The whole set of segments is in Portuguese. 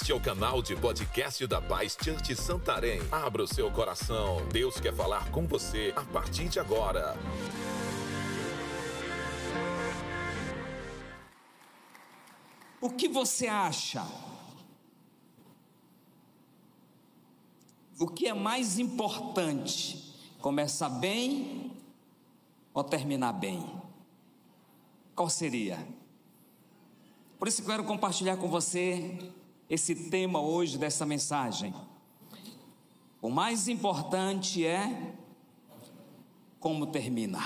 Este é o canal de podcast da Paz Church Santarém. Abra o seu coração. Deus quer falar com você a partir de agora. O que você acha? O que é mais importante? Começar bem ou terminar bem? Qual seria? Por isso quero compartilhar com você esse tema hoje dessa mensagem. O mais importante é como termina.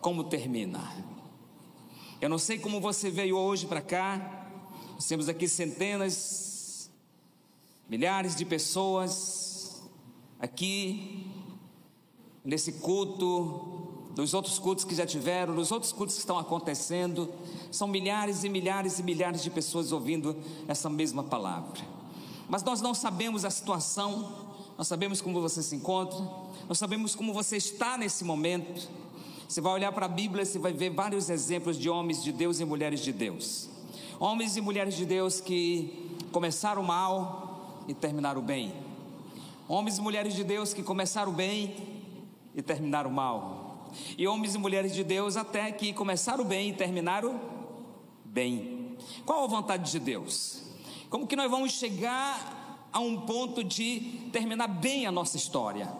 Como termina. Eu não sei como você veio hoje para cá. Nós temos aqui centenas, milhares de pessoas aqui nesse culto, nos outros cultos que já tiveram, nos outros cultos que estão acontecendo. São milhares e milhares e milhares de pessoas ouvindo essa mesma palavra. Mas nós não sabemos a situação, nós sabemos como você se encontra, nós sabemos como você está nesse momento. Você vai olhar para a Bíblia, você vai ver vários exemplos de homens de Deus e mulheres de Deus. Homens e mulheres de Deus que começaram mal e terminaram bem. Homens e mulheres de Deus que começaram bem e terminaram mal. E homens e mulheres de Deus até que começaram bem e terminaram bem. Qual a vontade de Deus? Como que nós vamos chegar a um ponto de terminar bem a nossa história?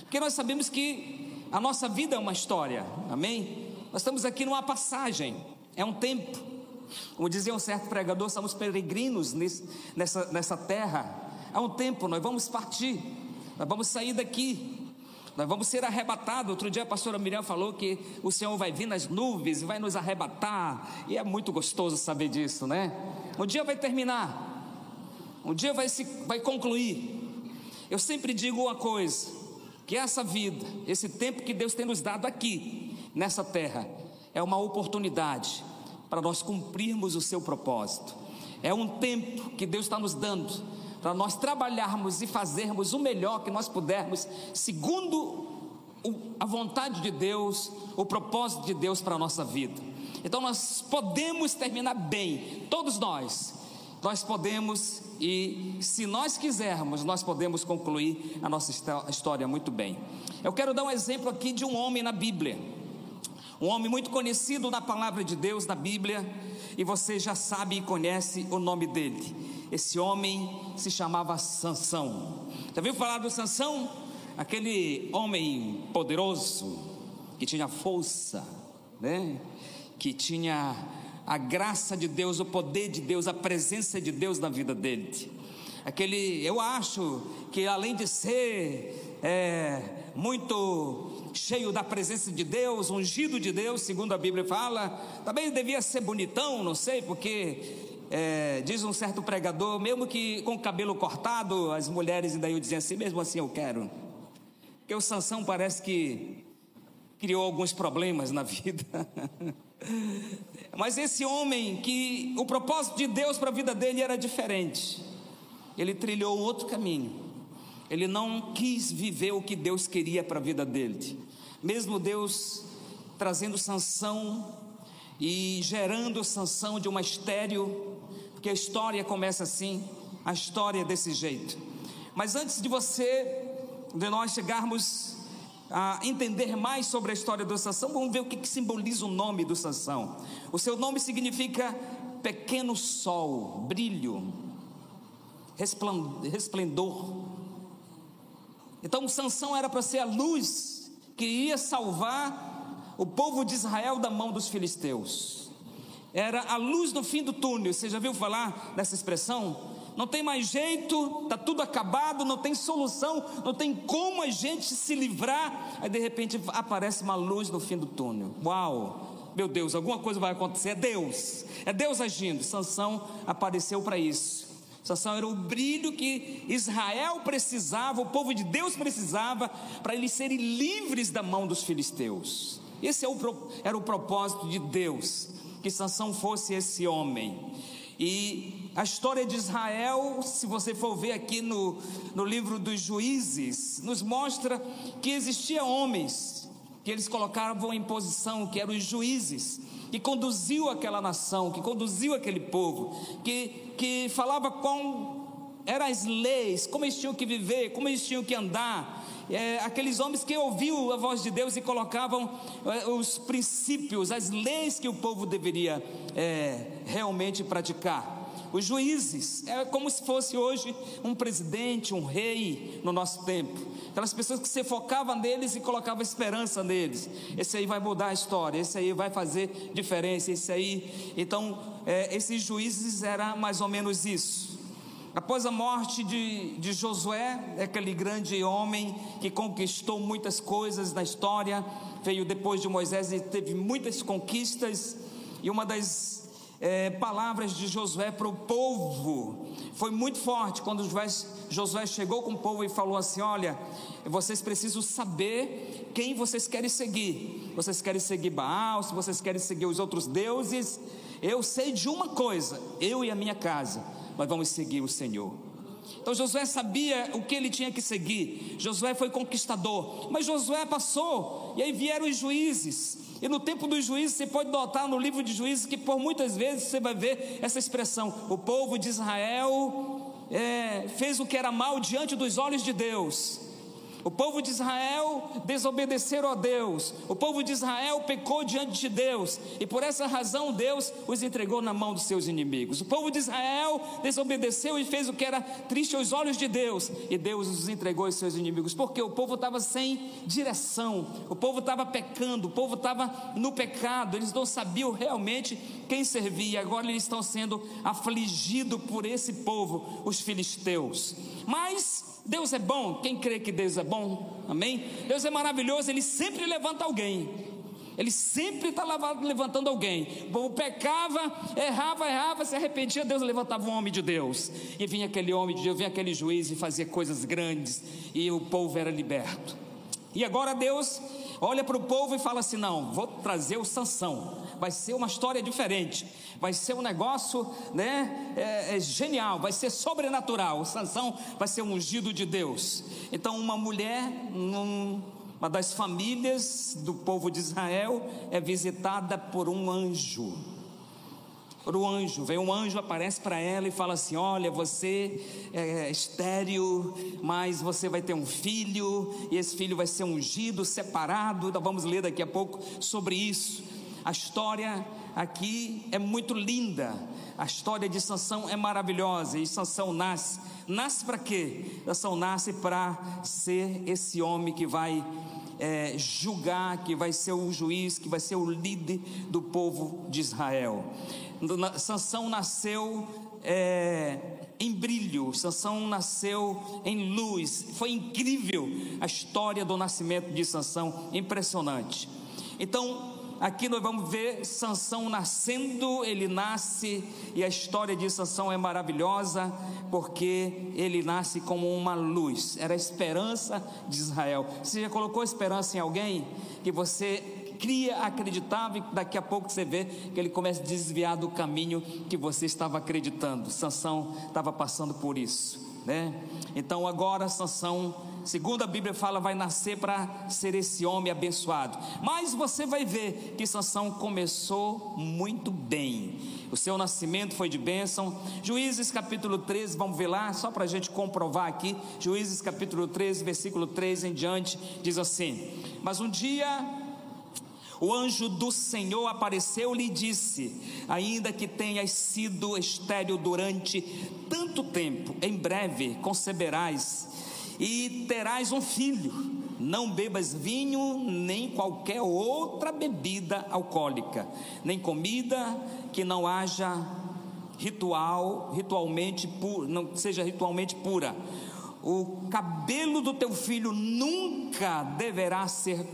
Porque nós sabemos que a nossa vida é uma história, amém? Nós estamos aqui numa passagem, é um tempo. Como dizia um certo pregador, somos peregrinos nessa, nessa terra. É um tempo, nós vamos partir, nós vamos sair daqui, nós vamos ser arrebatados. Outro dia a pastora Miriam falou que o Senhor vai vir nas nuvens e vai nos arrebatar, e é muito gostoso saber disso, né? Um dia vai terminar, um dia vai, se, vai concluir. Eu sempre digo uma coisa: que essa vida, esse tempo que Deus tem nos dado aqui, nessa terra, é uma oportunidade para nós cumprirmos o seu propósito. É um tempo que Deus está nos dando para nós trabalharmos e fazermos o melhor que nós pudermos, segundo a vontade de Deus, o propósito de Deus para a nossa vida. Então nós podemos terminar bem, todos nós, nós podemos e, se nós quisermos, nós podemos concluir a nossa história muito bem. Eu quero dar um exemplo aqui de um homem na Bíblia, um homem muito conhecido na palavra de Deus na Bíblia, e você já sabe e conhece o nome dele. Esse homem se chamava Sansão. Já viu falar do Sansão? Aquele homem poderoso que tinha força, né? Que tinha a graça de Deus, o poder de Deus, a presença de Deus na vida dele. Aquele, eu acho que além de ser é, muito cheio da presença de Deus, ungido de Deus, segundo a Bíblia fala, também devia ser bonitão, não sei, porque é, diz um certo pregador, mesmo que com o cabelo cortado, as mulheres ainda diziam assim, mesmo assim eu quero. Porque o Sansão parece que criou alguns problemas na vida. Mas esse homem que o propósito de Deus para a vida dele era diferente. Ele trilhou outro caminho. Ele não quis viver o que Deus queria para a vida dele. Mesmo Deus trazendo sanção e gerando sanção de uma estéreo, porque a história começa assim, a história é desse jeito. Mas antes de você, de nós chegarmos a entender mais sobre a história do Sansão, vamos ver o que, que simboliza o nome do Sansão. O seu nome significa pequeno sol, brilho, resplendor. Então Sansão era para ser a luz que iria salvar o povo de Israel da mão dos filisteus. Era a luz no fim do túnel. Você já viu falar dessa expressão? não tem mais jeito, está tudo acabado, não tem solução, não tem como a gente se livrar. Aí de repente aparece uma luz no fim do túnel. Uau! Meu Deus, alguma coisa vai acontecer. É Deus, é Deus agindo. Sansão apareceu para isso. Sansão era o brilho que Israel precisava, o povo de Deus precisava, para eles serem livres da mão dos filisteus. Esse é era o propósito de Deus, que Sansão fosse esse homem. E a história de Israel, se você for ver aqui no, no livro dos juízes, nos mostra que existia homens que eles colocavam em posição, que eram os juízes, que conduziu aquela nação, que conduziu aquele povo, que, que falava com eram as leis, como eles tinham que viver, como eles tinham que andar. É, aqueles homens que ouviam a voz de Deus e colocavam é, os princípios, as leis que o povo deveria é, realmente praticar. Os juízes, é como se fosse hoje um presidente, um rei no nosso tempo. Aquelas pessoas que se focavam neles e colocavam esperança neles. Esse aí vai mudar a história, esse aí vai fazer diferença, esse aí. Então, é, esses juízes era mais ou menos isso. Após a morte de, de Josué, aquele grande homem que conquistou muitas coisas na história, veio depois de Moisés e teve muitas conquistas, e uma das é, palavras de Josué para o povo foi muito forte quando Josué, Josué chegou com o povo e falou assim: Olha, vocês precisam saber quem vocês querem seguir. Vocês querem seguir Baal, se vocês querem seguir os outros deuses. Eu sei de uma coisa, eu e a minha casa nós vamos seguir o Senhor. Então Josué sabia o que ele tinha que seguir. Josué foi conquistador, mas Josué passou, e aí vieram os juízes. E no tempo dos juízes, você pode notar no livro de juízes que por muitas vezes você vai ver essa expressão: o povo de Israel é, fez o que era mal diante dos olhos de Deus. O povo de Israel desobedeceram a Deus. O povo de Israel pecou diante de Deus. E por essa razão Deus os entregou na mão dos seus inimigos. O povo de Israel desobedeceu e fez o que era triste aos olhos de Deus. E Deus os entregou aos seus inimigos. Porque o povo estava sem direção. O povo estava pecando. O povo estava no pecado. Eles não sabiam realmente quem servia. Agora eles estão sendo afligidos por esse povo, os filisteus. Mas Deus é bom, quem crê que Deus é bom, amém? Deus é maravilhoso, Ele sempre levanta alguém. Ele sempre está levantando alguém. O povo pecava, errava, errava, se arrependia, Deus levantava um homem de Deus. E vinha aquele homem de Deus, vinha aquele juiz e fazia coisas grandes. E o povo era liberto. E agora Deus olha para o povo e fala assim: não, vou trazer o Sansão vai ser uma história diferente, vai ser um negócio, né, é, é genial, vai ser sobrenatural. O Sansão vai ser ungido de Deus. Então, uma mulher, uma das famílias do povo de Israel, é visitada por um anjo. Um anjo, vem um anjo, aparece para ela e fala assim: Olha, você é estéreo, mas você vai ter um filho, e esse filho vai ser ungido, separado. Nós vamos ler daqui a pouco sobre isso. A história aqui é muito linda. A história de Sansão é maravilhosa e Sansão nasce. Nasce para quê? Sansão nasce para ser esse homem que vai é, julgar, que vai ser o juiz, que vai ser o líder do povo de Israel. Sansão nasceu é, em brilho, Sansão nasceu em luz. Foi incrível a história do nascimento de Sansão, impressionante. Então, Aqui nós vamos ver Sansão nascendo, ele nasce e a história de Sansão é maravilhosa porque ele nasce como uma luz. Era a esperança de Israel. Você já colocou esperança em alguém que você cria, acreditava e daqui a pouco você vê que ele começa a desviar do caminho que você estava acreditando. Sansão estava passando por isso, né? Então agora Sansão segundo a Bíblia fala, vai nascer para ser esse homem abençoado. Mas você vai ver que Sansão começou muito bem. O seu nascimento foi de bênção. Juízes capítulo 13, vamos ver lá, só para a gente comprovar aqui. Juízes capítulo 13, versículo 3 em diante, diz assim: Mas um dia o anjo do Senhor apareceu-lhe e disse: Ainda que tenhas sido estéril durante tanto tempo, em breve conceberás e terás um filho. Não bebas vinho, nem qualquer outra bebida alcoólica, nem comida que não haja ritual, ritualmente pura, não seja ritualmente pura. O cabelo do teu filho nunca deverá ser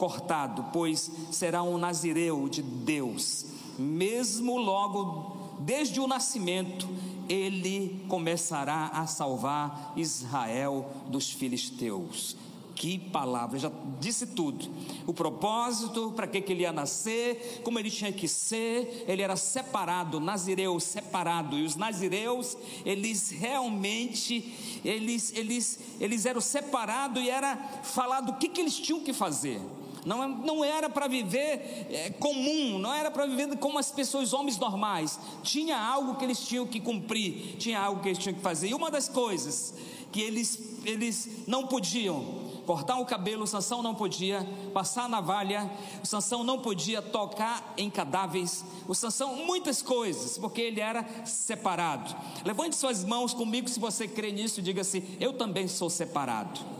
cortado, pois será um nazireu de Deus, mesmo logo desde o nascimento ele começará a salvar Israel dos filisteus. Que palavra, já disse tudo. O propósito, para que, que ele ia nascer, como ele tinha que ser, ele era separado, nazireu separado. E os nazireus, eles realmente, eles, eles, eles eram separados e era falado o que, que eles tinham que fazer. Não, não era para viver é, comum, não era para viver como as pessoas, homens normais. Tinha algo que eles tinham que cumprir, tinha algo que eles tinham que fazer. E uma das coisas que eles, eles não podiam cortar o cabelo, Sansão não podia passar navalha, o Sansão não podia tocar em cadáveres, o Sansão muitas coisas, porque ele era separado. Levante suas mãos comigo se você crê nisso diga assim: eu também sou separado.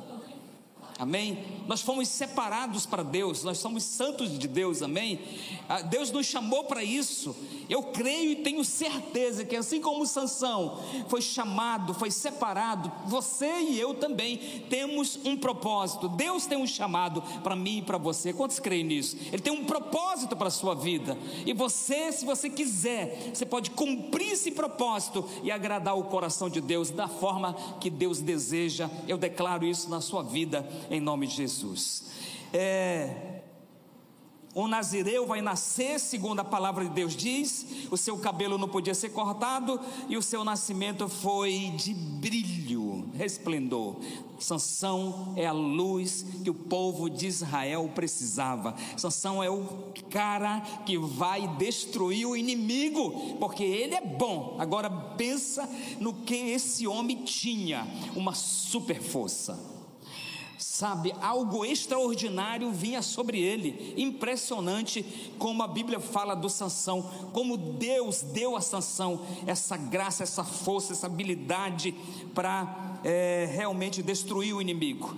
Amém? Nós fomos separados para Deus, nós somos santos de Deus, amém? Ah, Deus nos chamou para isso. Eu creio e tenho certeza que assim como Sansão foi chamado, foi separado, você e eu também temos um propósito. Deus tem um chamado para mim e para você. Quantos creem nisso? Ele tem um propósito para a sua vida. E você, se você quiser, você pode cumprir esse propósito e agradar o coração de Deus da forma que Deus deseja. Eu declaro isso na sua vida em nome de Jesus. É, o nazireu vai nascer, segundo a palavra de Deus diz, o seu cabelo não podia ser cortado e o seu nascimento foi de brilho, resplendor. Sansão é a luz que o povo de Israel precisava. Sansão é o cara que vai destruir o inimigo, porque ele é bom. Agora pensa no que esse homem tinha, uma super força sabe, algo extraordinário vinha sobre ele. Impressionante como a Bíblia fala do Sansão, como Deus deu a Sansão essa graça, essa força, essa habilidade para é, realmente destruir o inimigo.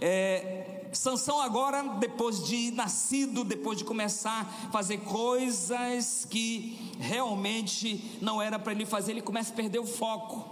É, Sansão agora, depois de nascido, depois de começar a fazer coisas que realmente não era para ele fazer, ele começa a perder o foco.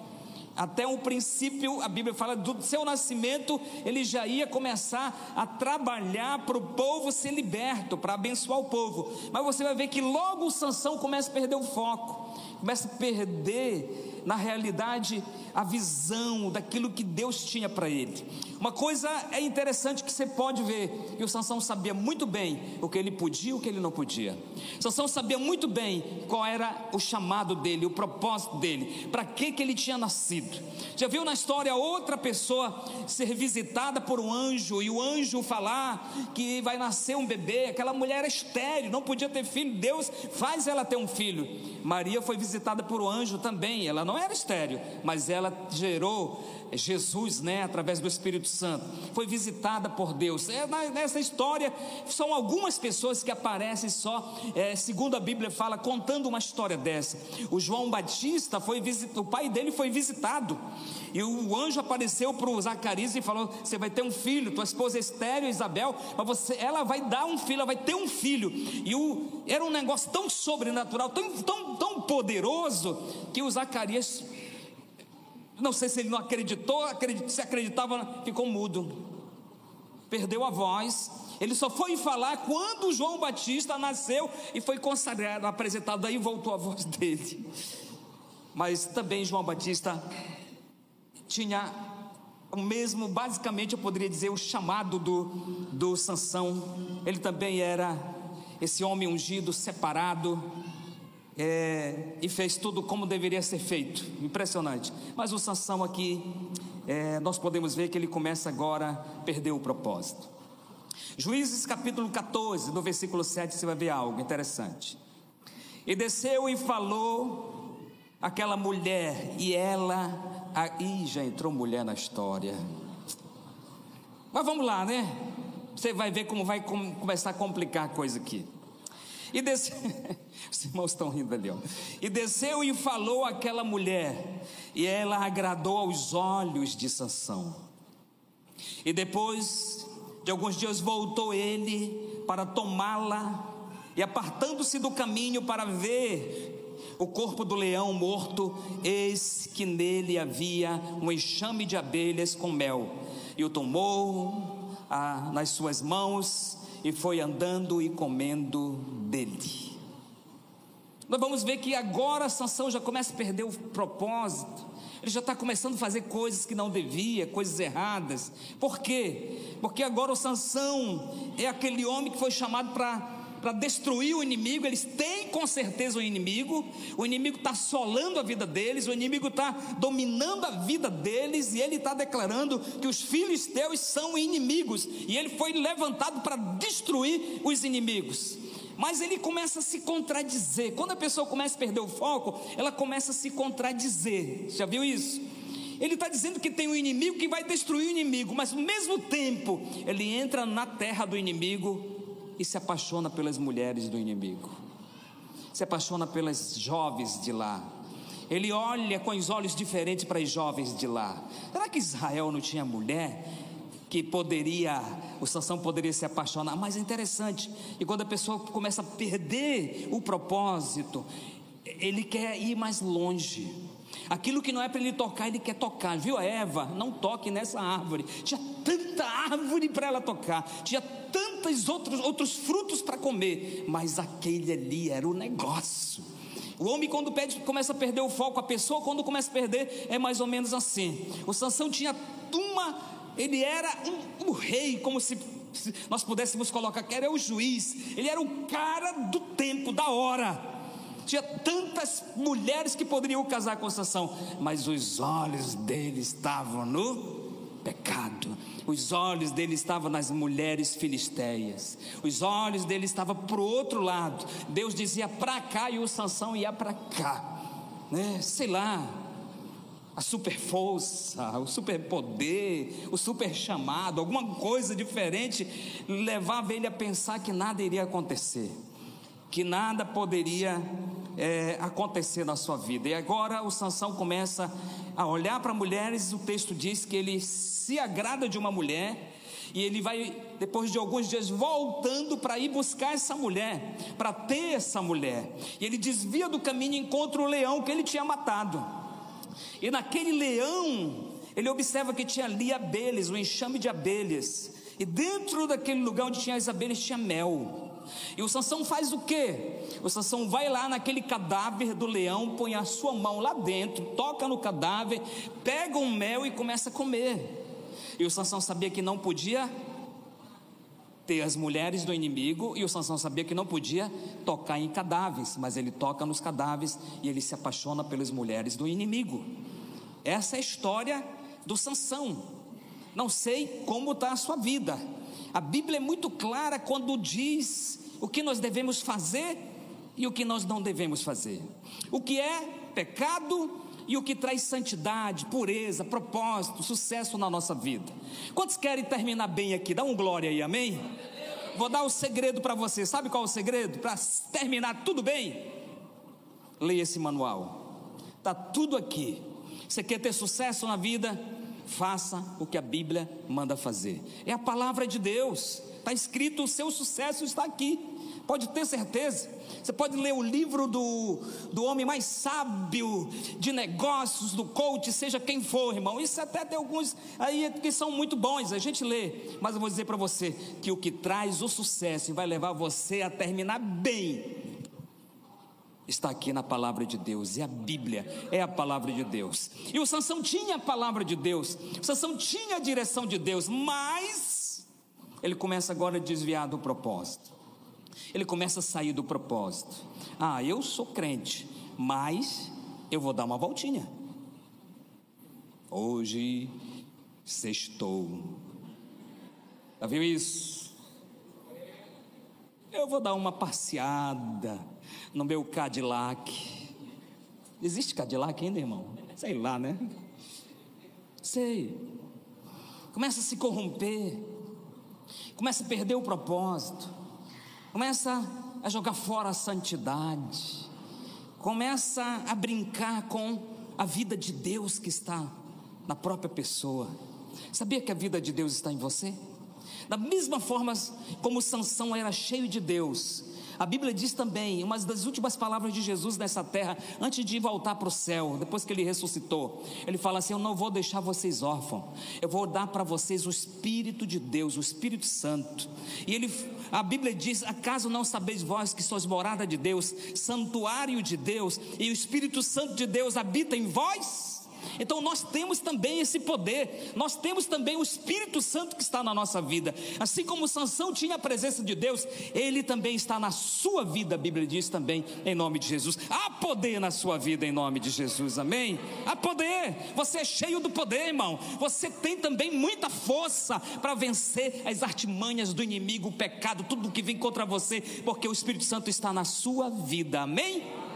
Até o princípio, a Bíblia fala do seu nascimento, ele já ia começar a trabalhar para o povo ser liberto, para abençoar o povo. Mas você vai ver que logo o Sansão começa a perder o foco, começa a perder, na realidade, a visão daquilo que Deus tinha para ele. Uma coisa é interessante que você pode ver, que o Sansão sabia muito bem o que ele podia e o que ele não podia. Sansão sabia muito bem qual era o chamado dele, o propósito dele, para que que ele tinha nascido. Já viu na história outra pessoa ser visitada por um anjo e o anjo falar que vai nascer um bebê, aquela mulher era estéril, não podia ter filho, Deus faz ela ter um filho. Maria foi visitada por um anjo também, ela não era estéril, mas ela gerou Jesus, né, através do Espírito Santo, foi visitada por Deus. É, nessa história, são algumas pessoas que aparecem só, é, segundo a Bíblia fala, contando uma história dessa. O João Batista foi visitado, o pai dele foi visitado, e o anjo apareceu para o Zacarias e falou: Você vai ter um filho, tua esposa é estéreo, Isabel, mas você, ela vai dar um filho, ela vai ter um filho. E o, era um negócio tão sobrenatural, tão, tão, tão poderoso, que o Zacarias não sei se ele não acreditou, se acreditava, ficou mudo, perdeu a voz. Ele só foi falar quando João Batista nasceu e foi consagrado, apresentado, aí voltou a voz dele. Mas também João Batista tinha o mesmo, basicamente eu poderia dizer, o chamado do, do Sansão. Ele também era esse homem ungido, separado, é, e fez tudo como deveria ser feito. Impressionante. Mas o Sansão aqui, é, nós podemos ver que ele começa agora a perder o propósito. Juízes capítulo 14, no versículo 7, você vai ver algo interessante. E desceu e falou aquela mulher, e ela. Aí já entrou mulher na história. Mas vamos lá, né? Você vai ver como vai começar a complicar a coisa aqui. E desceu, os irmãos estão rindo ali, ó. E desceu e falou àquela mulher, e ela agradou aos olhos de Sansão. E depois de alguns dias voltou ele para tomá-la, e apartando-se do caminho para ver o corpo do leão morto, eis que nele havia um enxame de abelhas com mel, e o tomou ah, nas suas mãos e foi andando e comendo dele. Nós vamos ver que agora Sansão já começa a perder o propósito. Ele já está começando a fazer coisas que não devia, coisas erradas. Por quê? Porque agora o Sansão é aquele homem que foi chamado para destruir o inimigo, eles têm com certeza o inimigo, o inimigo está assolando a vida deles, o inimigo está dominando a vida deles, e ele está declarando que os filhos teus são inimigos, e ele foi levantado para destruir os inimigos. Mas ele começa a se contradizer. Quando a pessoa começa a perder o foco, ela começa a se contradizer. Já viu isso? Ele está dizendo que tem um inimigo que vai destruir o inimigo, mas ao mesmo tempo ele entra na terra do inimigo e se apaixona pelas mulheres do inimigo, se apaixona pelas jovens de lá. Ele olha com os olhos diferentes para as jovens de lá. Será que Israel não tinha mulher que poderia, o Sansão poderia se apaixonar? Mas é interessante, e quando a pessoa começa a perder o propósito, ele quer ir mais longe. Aquilo que não é para ele tocar, ele quer tocar. Viu a Eva? Não toque nessa árvore. Tinha tanta árvore para ela tocar, tinha tantos outros, outros frutos para comer, mas aquele ali era o negócio. O homem, quando pede, começa a perder o foco, a pessoa, quando começa a perder, é mais ou menos assim. O Sansão tinha uma, ele era um, um rei, como se nós pudéssemos colocar que era o juiz, ele era o cara do tempo, da hora. Tinha tantas mulheres que poderiam casar com Sansão, mas os olhos dele estavam no pecado. Os olhos dele estavam nas mulheres filisteias. Os olhos dele estavam para o outro lado. Deus dizia para cá e o Sansão ia para cá. Né? Sei lá, a super força, o super poder, o super chamado, alguma coisa diferente levava ele a pensar que nada iria acontecer que nada poderia é, acontecer na sua vida. E agora o Sansão começa a olhar para mulheres, o texto diz que ele se agrada de uma mulher, e ele vai, depois de alguns dias, voltando para ir buscar essa mulher, para ter essa mulher. E ele desvia do caminho e encontra o leão que ele tinha matado. E naquele leão, ele observa que tinha ali abelhas, um enxame de abelhas. E dentro daquele lugar onde tinha as abelhas tinha mel. E o Sansão faz o quê? O Sansão vai lá naquele cadáver do leão, põe a sua mão lá dentro, toca no cadáver, pega um mel e começa a comer. E o Sansão sabia que não podia ter as mulheres do inimigo, e o Sansão sabia que não podia tocar em cadáveres, mas ele toca nos cadáveres e ele se apaixona pelas mulheres do inimigo. Essa é a história do Sansão. Não sei como está a sua vida. A Bíblia é muito clara quando diz o que nós devemos fazer e o que nós não devemos fazer. O que é pecado e o que traz santidade, pureza, propósito, sucesso na nossa vida. Quantos querem terminar bem aqui? Dá um glória aí, amém? Vou dar o segredo para você. Sabe qual é o segredo? Para terminar tudo bem? Leia esse manual. Tá tudo aqui. Você quer ter sucesso na vida? Faça o que a Bíblia manda fazer. É a palavra de Deus. Está escrito, o seu sucesso está aqui. Pode ter certeza. Você pode ler o livro do, do homem mais sábio de negócios, do coach, seja quem for, irmão. Isso até tem alguns aí que são muito bons, a gente lê. Mas eu vou dizer para você que o que traz o sucesso e vai levar você a terminar bem está aqui na palavra de Deus, e a Bíblia é a palavra de Deus. E o Sansão tinha a palavra de Deus, o Sansão tinha a direção de Deus, mas ele começa agora a desviar do propósito. Ele começa a sair do propósito. Ah, eu sou crente, mas eu vou dar uma voltinha. Hoje sextou. Já viu isso? Eu vou dar uma passeada no meu Cadillac. Existe Cadillac ainda, irmão? Sei lá, né? Sei. Começa a se corromper, começa a perder o propósito, começa a jogar fora a santidade, começa a brincar com a vida de Deus que está na própria pessoa. Sabia que a vida de Deus está em você? Da mesma forma como Sansão era cheio de Deus, a Bíblia diz também, uma das últimas palavras de Jesus nessa terra, antes de voltar para o céu, depois que ele ressuscitou, ele fala assim: Eu não vou deixar vocês órfãos, eu vou dar para vocês o Espírito de Deus, o Espírito Santo. E ele, a Bíblia diz: Acaso não sabeis vós que sois morada de Deus, santuário de Deus, e o Espírito Santo de Deus habita em vós? Então nós temos também esse poder, nós temos também o Espírito Santo que está na nossa vida. Assim como Sansão tinha a presença de Deus, ele também está na sua vida, a Bíblia diz também, em nome de Jesus. Há poder na sua vida em nome de Jesus, amém? Há poder, você é cheio do poder, irmão. Você tem também muita força para vencer as artimanhas do inimigo, o pecado, tudo que vem contra você, porque o Espírito Santo está na sua vida, amém?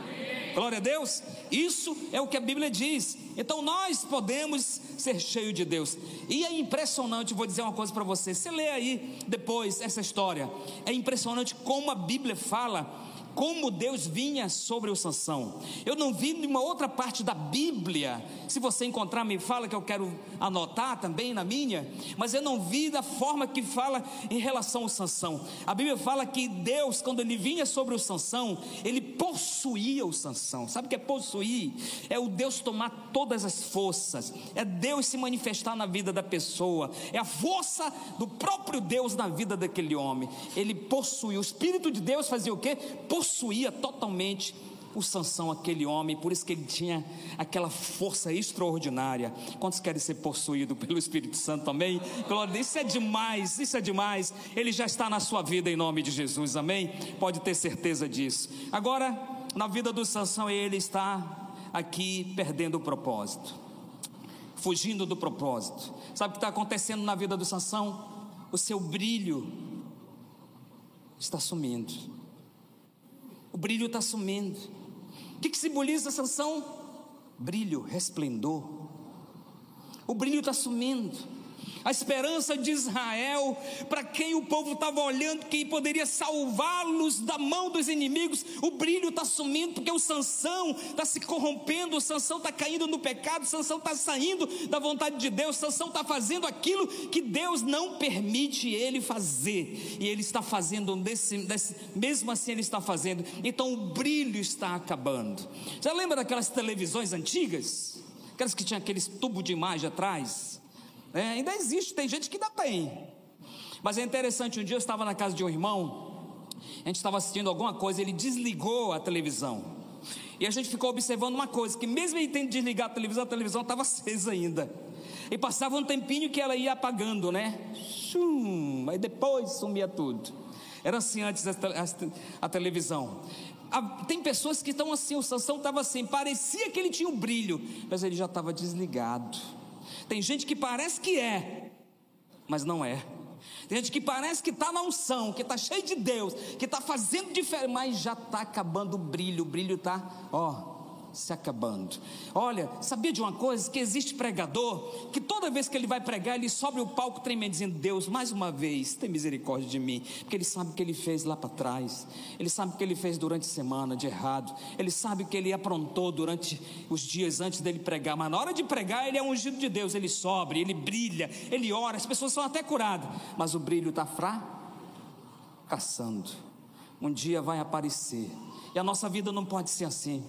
Glória a Deus. Isso é o que a Bíblia diz. Então nós podemos ser cheios de Deus. E é impressionante, vou dizer uma coisa para você. Você lê aí depois essa história. É impressionante como a Bíblia fala como Deus vinha sobre o Sansão. Eu não vi nenhuma outra parte da Bíblia. Se você encontrar, me fala que eu quero anotar também na minha. Mas eu não vi da forma que fala em relação ao Sansão. A Bíblia fala que Deus, quando ele vinha sobre o Sansão, ele possuía o Sansão. Sabe o que é possuir? É o Deus tomar todas as forças. É Deus se manifestar na vida da pessoa. É a força do próprio Deus na vida daquele homem. Ele possuía. O Espírito de Deus fazia o quê? possuía totalmente o Sansão, aquele homem, por isso que ele tinha aquela força extraordinária. Quantos querem ser possuídos pelo Espírito Santo também? Glória, isso é demais, isso é demais. Ele já está na sua vida em nome de Jesus, amém? Pode ter certeza disso. Agora, na vida do Sansão, ele está aqui perdendo o propósito, fugindo do propósito. Sabe o que está acontecendo na vida do Sansão? O seu brilho está sumindo o brilho está sumindo. Que, que simboliza a sanção? Brilho, resplendor. O brilho está sumindo a esperança de Israel, para quem o povo estava olhando, quem poderia salvá-los da mão dos inimigos, o brilho está sumindo, porque o Sansão está se corrompendo, o Sansão está caindo no pecado, o Sansão está saindo da vontade de Deus, o Sansão está fazendo aquilo que Deus não permite ele fazer, e ele está fazendo desse, desse, mesmo assim ele está fazendo, então o brilho está acabando. Você lembra daquelas televisões antigas? Aquelas que tinham aqueles tubo de imagem atrás? É, ainda existe, tem gente que ainda tem. Mas é interessante, um dia eu estava na casa de um irmão, a gente estava assistindo alguma coisa, ele desligou a televisão. E a gente ficou observando uma coisa, que mesmo ele tendo desligado a televisão, a televisão estava acesa ainda. E passava um tempinho que ela ia apagando, né? Chum, aí depois sumia tudo. Era assim antes a, a, a televisão. tem pessoas que estão assim, o Sansão estava assim, parecia que ele tinha um brilho, mas ele já estava desligado. Tem gente que parece que é, mas não é. Tem gente que parece que está na unção, que está cheio de Deus, que está fazendo diferença, mas já está acabando o brilho, o brilho está, ó, se acabando. Olha, sabia de uma coisa? Que existe pregador que toda vez que ele vai pregar, ele sobe o palco tremendo, dizendo: Deus, mais uma vez, tem misericórdia de mim, porque ele sabe o que ele fez lá para trás, ele sabe o que ele fez durante a semana de errado, ele sabe o que ele aprontou durante os dias antes dele pregar, mas na hora de pregar, ele é ungido de Deus, ele sobe, ele brilha, ele ora, as pessoas são até curadas, mas o brilho está fracassando. Um dia vai aparecer, e a nossa vida não pode ser assim.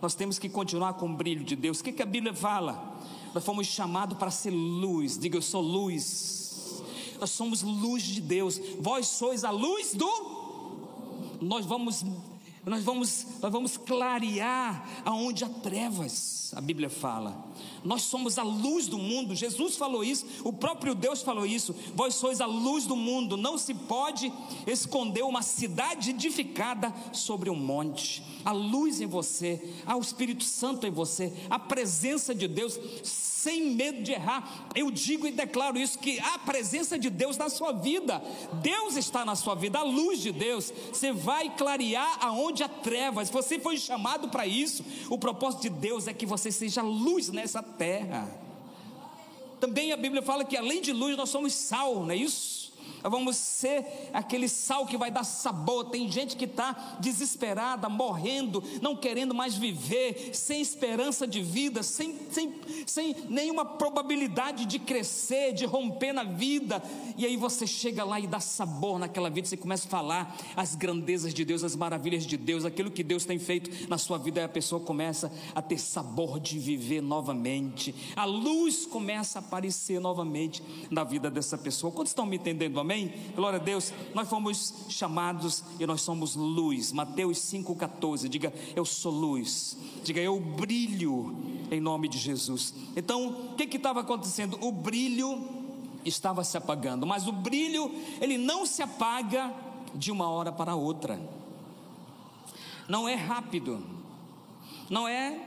Nós temos que continuar com o brilho de Deus. O que, que a Bíblia fala? Nós fomos chamados para ser luz. Diga, eu sou luz. Nós somos luz de Deus. Vós sois a luz do. Nós vamos nós vamos, nós vamos clarear aonde há trevas, a Bíblia fala. Nós somos a luz do mundo, Jesus falou isso, o próprio Deus falou isso. Vós sois a luz do mundo, não se pode esconder uma cidade edificada sobre um monte. A luz em você, há o Espírito Santo em você, a presença de Deus sem medo de errar. Eu digo e declaro isso: que a presença de Deus na sua vida, Deus está na sua vida, a luz de Deus. Você vai clarear aonde há trevas, você foi chamado para isso. O propósito de Deus é que você seja luz nessa terra. Também a Bíblia fala que além de luz nós somos sal, não é isso? Vamos ser aquele sal que vai dar sabor. Tem gente que está desesperada, morrendo, não querendo mais viver, sem esperança de vida, sem, sem, sem nenhuma probabilidade de crescer, de romper na vida. E aí você chega lá e dá sabor naquela vida, você começa a falar as grandezas de Deus, as maravilhas de Deus, aquilo que Deus tem feito na sua vida, e a pessoa começa a ter sabor de viver novamente. A luz começa a aparecer novamente na vida dessa pessoa. Quantos estão me entendendo? Querido, amém? Glória a Deus. Nós fomos chamados e nós somos luz. Mateus 5,14. Diga, eu sou luz. Diga, eu brilho em nome de Jesus. Então, o que estava acontecendo? O brilho estava se apagando, mas o brilho, ele não se apaga de uma hora para outra. Não é rápido. Não é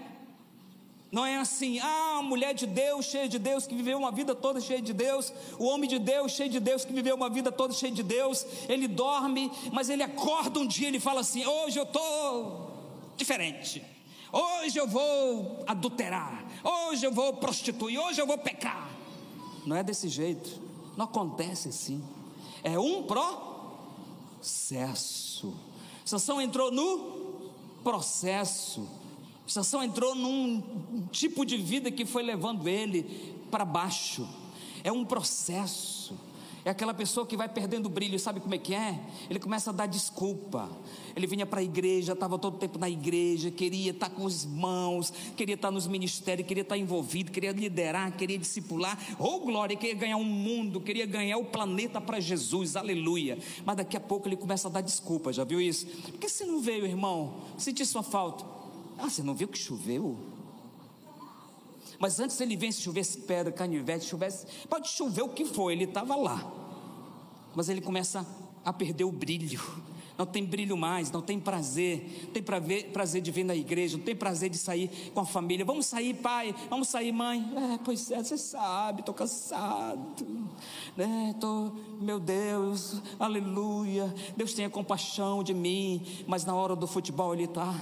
não é assim, ah, a mulher de Deus, cheia de Deus, que viveu uma vida toda cheia de Deus, o homem de Deus, cheio de Deus, que viveu uma vida toda cheia de Deus, ele dorme, mas ele acorda um dia, ele fala assim: hoje eu estou diferente, hoje eu vou adulterar, hoje eu vou prostituir, hoje eu vou pecar. Não é desse jeito, não acontece assim, é um processo. Sansão entrou no processo Sansão entrou num tipo de vida que foi levando ele para baixo. É um processo. É aquela pessoa que vai perdendo o brilho, sabe como é que é? Ele começa a dar desculpa. Ele vinha para a igreja, estava todo o tempo na igreja, queria estar com os irmãos, queria estar nos ministérios, queria estar envolvido, queria liderar, queria discipular. Oh glória, queria ganhar um mundo, queria ganhar o planeta para Jesus, aleluia. Mas daqui a pouco ele começa a dar desculpa, já viu isso? Por que você não veio, irmão? Senti sua falta. Ah, você não viu que choveu? Mas antes ele vem, se chovesse pedra, canivete, chovesse, pode chover o que for, ele estava lá. Mas ele começa a perder o brilho. Não tem brilho mais, não tem prazer, não tem prazer de vir na igreja, não tem prazer de sair com a família. Vamos sair, pai, vamos sair, mãe. É, pois é, você sabe, estou cansado. Né? Tô, meu Deus, aleluia. Deus tenha compaixão de mim, mas na hora do futebol ele está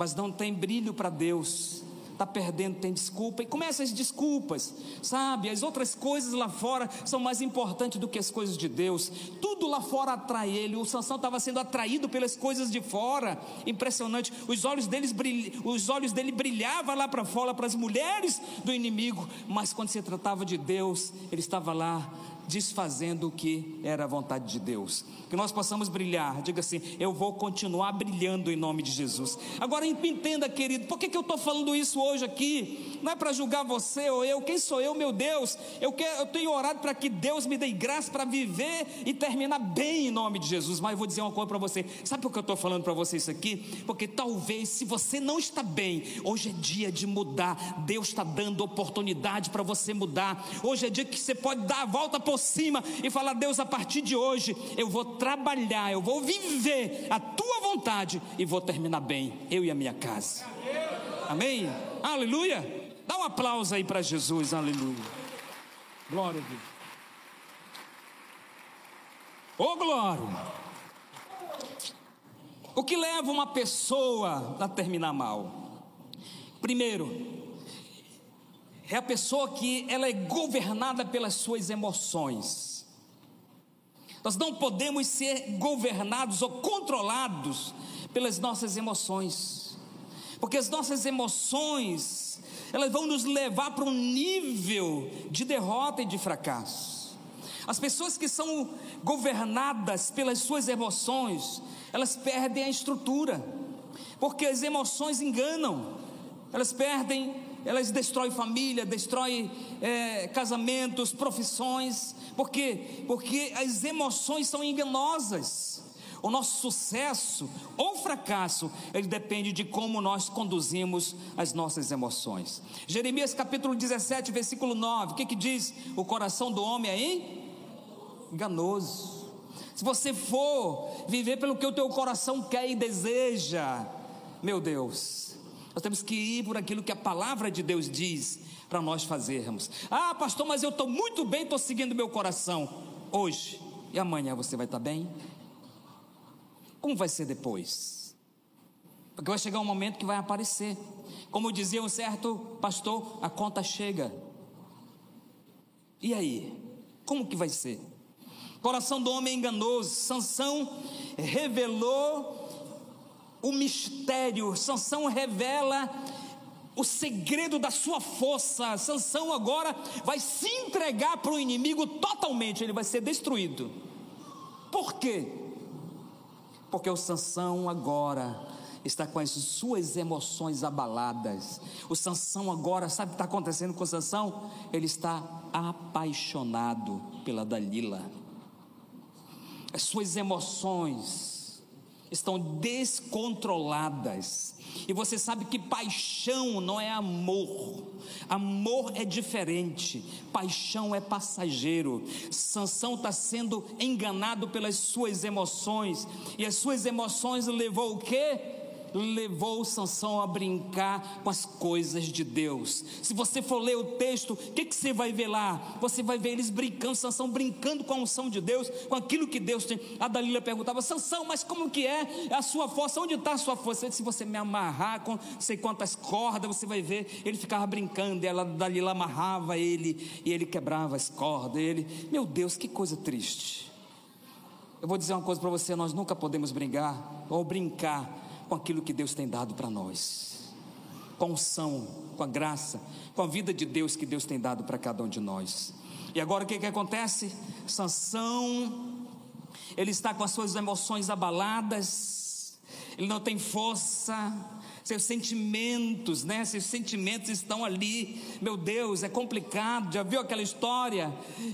mas não tem brilho para Deus, está perdendo, tem desculpa, e começa as desculpas, sabe? As outras coisas lá fora são mais importantes do que as coisas de Deus, tudo lá fora atrai ele. O Sansão estava sendo atraído pelas coisas de fora, impressionante. Os olhos, deles brilh... Os olhos dele brilhavam lá para fora, para as mulheres do inimigo, mas quando se tratava de Deus, ele estava lá desfazendo o que era a vontade de Deus. Que nós possamos brilhar, diga assim: eu vou continuar brilhando em nome de Jesus. Agora entenda, querido, por que, que eu estou falando isso hoje aqui? Não é para julgar você ou eu, quem sou eu, meu Deus? Eu, quero, eu tenho orado para que Deus me dê graça para viver e terminar bem em nome de Jesus. Mas eu vou dizer uma coisa para você: sabe por que eu estou falando para você isso aqui? Porque talvez, se você não está bem, hoje é dia de mudar. Deus está dando oportunidade para você mudar. Hoje é dia que você pode dar a volta por cima e falar: Deus, a partir de hoje eu vou trabalhar, eu vou viver a tua vontade e vou terminar bem, eu e a minha casa. Amém? Aleluia. Dá um aplauso aí para Jesus, aleluia. Glória a Deus. Ô oh, glória! O que leva uma pessoa a terminar mal? Primeiro, é a pessoa que ela é governada pelas suas emoções. Nós não podemos ser governados ou controlados pelas nossas emoções, porque as nossas emoções elas vão nos levar para um nível de derrota e de fracasso. As pessoas que são governadas pelas suas emoções, elas perdem a estrutura, porque as emoções enganam, elas perdem elas destroem família, destroem é, casamentos, profissões. Por quê? Porque as emoções são enganosas. O nosso sucesso ou fracasso, ele depende de como nós conduzimos as nossas emoções. Jeremias capítulo 17, versículo 9, o que que diz? O coração do homem é enganoso. Se você for viver pelo que o teu coração quer e deseja, meu Deus, nós temos que ir por aquilo que a palavra de Deus diz para nós fazermos. Ah, pastor, mas eu estou muito bem, estou seguindo meu coração. Hoje e amanhã você vai estar tá bem? Como vai ser depois? Porque vai chegar um momento que vai aparecer. Como dizia um certo pastor, a conta chega. E aí? Como que vai ser? Coração do homem é enganoso. Sansão revelou o mistério, Sansão revela o segredo da sua força. Sansão agora vai se entregar para o inimigo totalmente, ele vai ser destruído. Por quê? Porque o Sansão agora está com as suas emoções abaladas. O Sansão agora, sabe o que está acontecendo com o Sansão? Ele está apaixonado pela Dalila. As suas emoções estão descontroladas. E você sabe que paixão não é amor. Amor é diferente. Paixão é passageiro. Sansão está sendo enganado pelas suas emoções. E as suas emoções levou o quê? Levou Sansão a brincar com as coisas de Deus. Se você for ler o texto, o que, que você vai ver lá? Você vai ver eles brincando, Sansão brincando com a unção de Deus, com aquilo que Deus tem. A Dalila perguntava, Sansão, mas como que é a sua força? Onde está a sua força? Se você me amarrar com sei quantas cordas, você vai ver. Ele ficava brincando, e ela, Dalila amarrava ele, e ele quebrava as cordas. Ele, meu Deus, que coisa triste. Eu vou dizer uma coisa para você: nós nunca podemos brigar ou brincar com aquilo que Deus tem dado para nós, com a unção, com a graça, com a vida de Deus que Deus tem dado para cada um de nós. E agora o que, que acontece? Sansão, ele está com as suas emoções abaladas, ele não tem força, seus sentimentos, né? Seus sentimentos estão ali. Meu Deus, é complicado. Já viu aquela história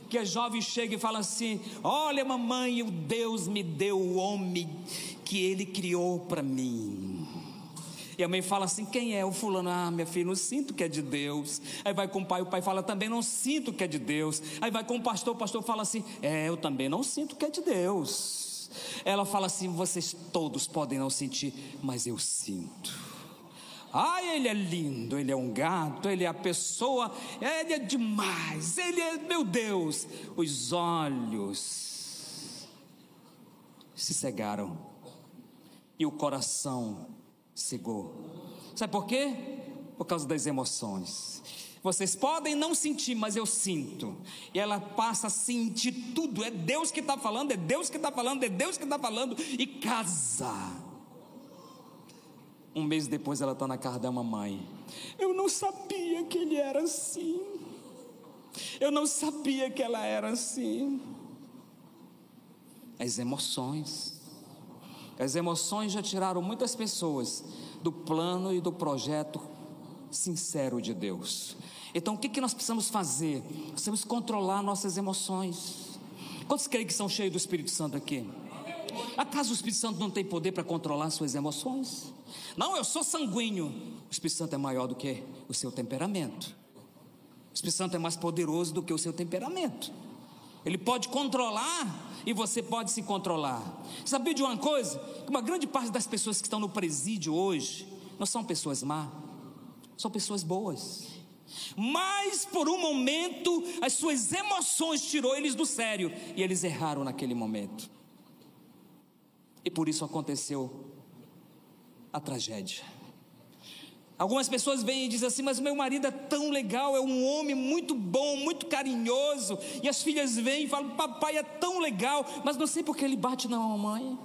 que a jovem chega e fala assim: Olha, mamãe, o Deus me deu o homem que ele criou para mim. E a mãe fala assim: quem é o fulano? Ah, minha filha, não sinto que é de Deus. Aí vai com o pai, o pai fala também: não sinto que é de Deus. Aí vai com o pastor, o pastor fala assim: é, eu também não sinto que é de Deus. Ela fala assim: vocês todos podem não sentir, mas eu sinto. Ai, ele é lindo, ele é um gato, ele é a pessoa, ele é demais, ele é, meu Deus. Os olhos se cegaram e o coração cegou. Sabe por quê? Por causa das emoções. Vocês podem não sentir, mas eu sinto. E ela passa a sentir tudo. É Deus que está falando, é Deus que está falando, é Deus que está falando. E casa. Um mês depois ela está na casa da mamãe. Eu não sabia que ele era assim. Eu não sabia que ela era assim. As emoções. As emoções já tiraram muitas pessoas do plano e do projeto sincero de Deus. Então o que, que nós precisamos fazer? Precisamos controlar nossas emoções. Quantos creem que são cheios do Espírito Santo aqui? Acaso o Espírito Santo não tem poder para controlar suas emoções? Não, eu sou sanguíneo. O Espírito Santo é maior do que o seu temperamento. O Espírito Santo é mais poderoso do que o seu temperamento. Ele pode controlar e você pode se controlar. Sabia de uma coisa? Que uma grande parte das pessoas que estão no presídio hoje não são pessoas más, são pessoas boas. Mas por um momento as suas emoções tirou eles do sério e eles erraram naquele momento. E por isso aconteceu a tragédia. Algumas pessoas vêm e dizem assim: Mas meu marido é tão legal, é um homem muito bom, muito carinhoso. E as filhas vêm e falam: Papai é tão legal, mas não sei porque ele bate na mamãe.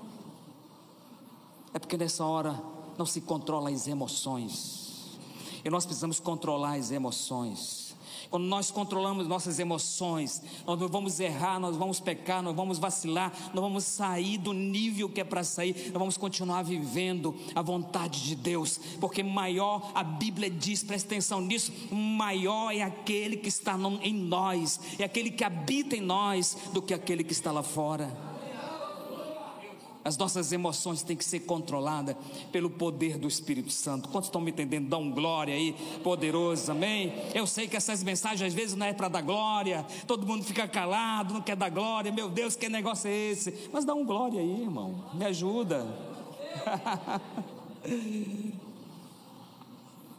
É porque nessa hora não se controla as emoções. E nós precisamos controlar as emoções. Quando nós controlamos nossas emoções, nós não vamos errar, nós vamos pecar, nós vamos vacilar, nós vamos sair do nível que é para sair, nós vamos continuar vivendo a vontade de Deus, porque maior, a Bíblia diz, presta atenção nisso, maior é aquele que está em nós, é aquele que habita em nós, do que aquele que está lá fora. As nossas emoções têm que ser controladas pelo poder do Espírito Santo. Quantos estão me entendendo? Dá um glória aí, poderoso, amém? Eu sei que essas mensagens às vezes não é para dar glória, todo mundo fica calado, não quer dar glória, meu Deus, que negócio é esse? Mas dá um glória aí, irmão, me ajuda.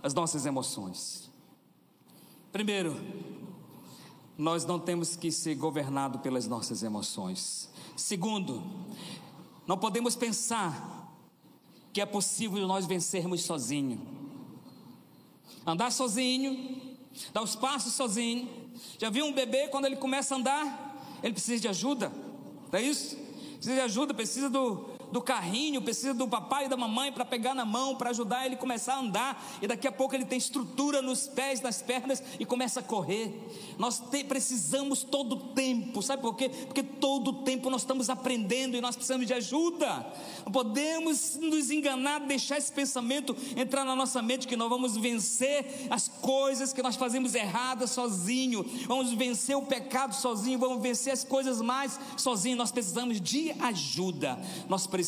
As nossas emoções. Primeiro, nós não temos que ser governados pelas nossas emoções. Segundo, não podemos pensar que é possível nós vencermos sozinho. Andar sozinho, dar os passos sozinho. Já viu um bebê quando ele começa a andar? Ele precisa de ajuda, não é isso? Precisa de ajuda, precisa do, do carrinho, precisa do papai e da mamãe para pegar na mão, para ajudar ele a começar a andar, e daqui a pouco ele tem estrutura nos pés, nas pernas e começa a correr. Nós te, precisamos todo tempo, sabe por quê? Porque todo tempo nós estamos aprendendo e nós precisamos de ajuda. Não podemos nos enganar, deixar esse pensamento entrar na nossa mente que nós vamos vencer as coisas que nós fazemos erradas sozinho, vamos vencer o pecado sozinho, vamos vencer as coisas mais sozinho. Nós precisamos de ajuda. Nós precisamos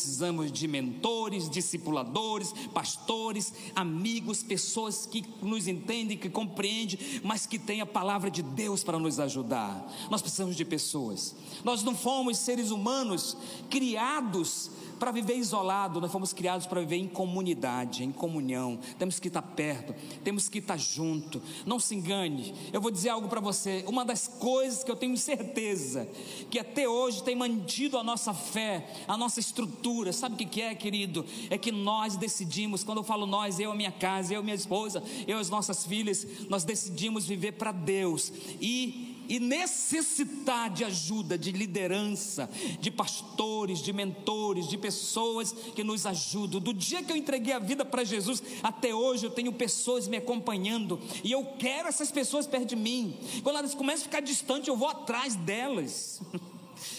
de mentores, discipuladores, pastores, amigos, pessoas que nos entendem, que compreendem, mas que têm a palavra de Deus para nos ajudar. Nós precisamos de pessoas. Nós não fomos seres humanos criados para viver isolado, nós fomos criados para viver em comunidade, em comunhão. Temos que estar perto, temos que estar junto. Não se engane. Eu vou dizer algo para você. Uma das coisas que eu tenho certeza que até hoje tem mantido a nossa fé, a nossa estrutura. Sabe o que é, querido? É que nós decidimos. Quando eu falo nós, eu, a minha casa, eu, minha esposa, eu, as nossas filhas, nós decidimos viver para Deus e e necessitar de ajuda, de liderança, de pastores, de mentores, de pessoas que nos ajudam. Do dia que eu entreguei a vida para Jesus até hoje, eu tenho pessoas me acompanhando e eu quero essas pessoas perto de mim. Quando elas começam a ficar distantes, eu vou atrás delas.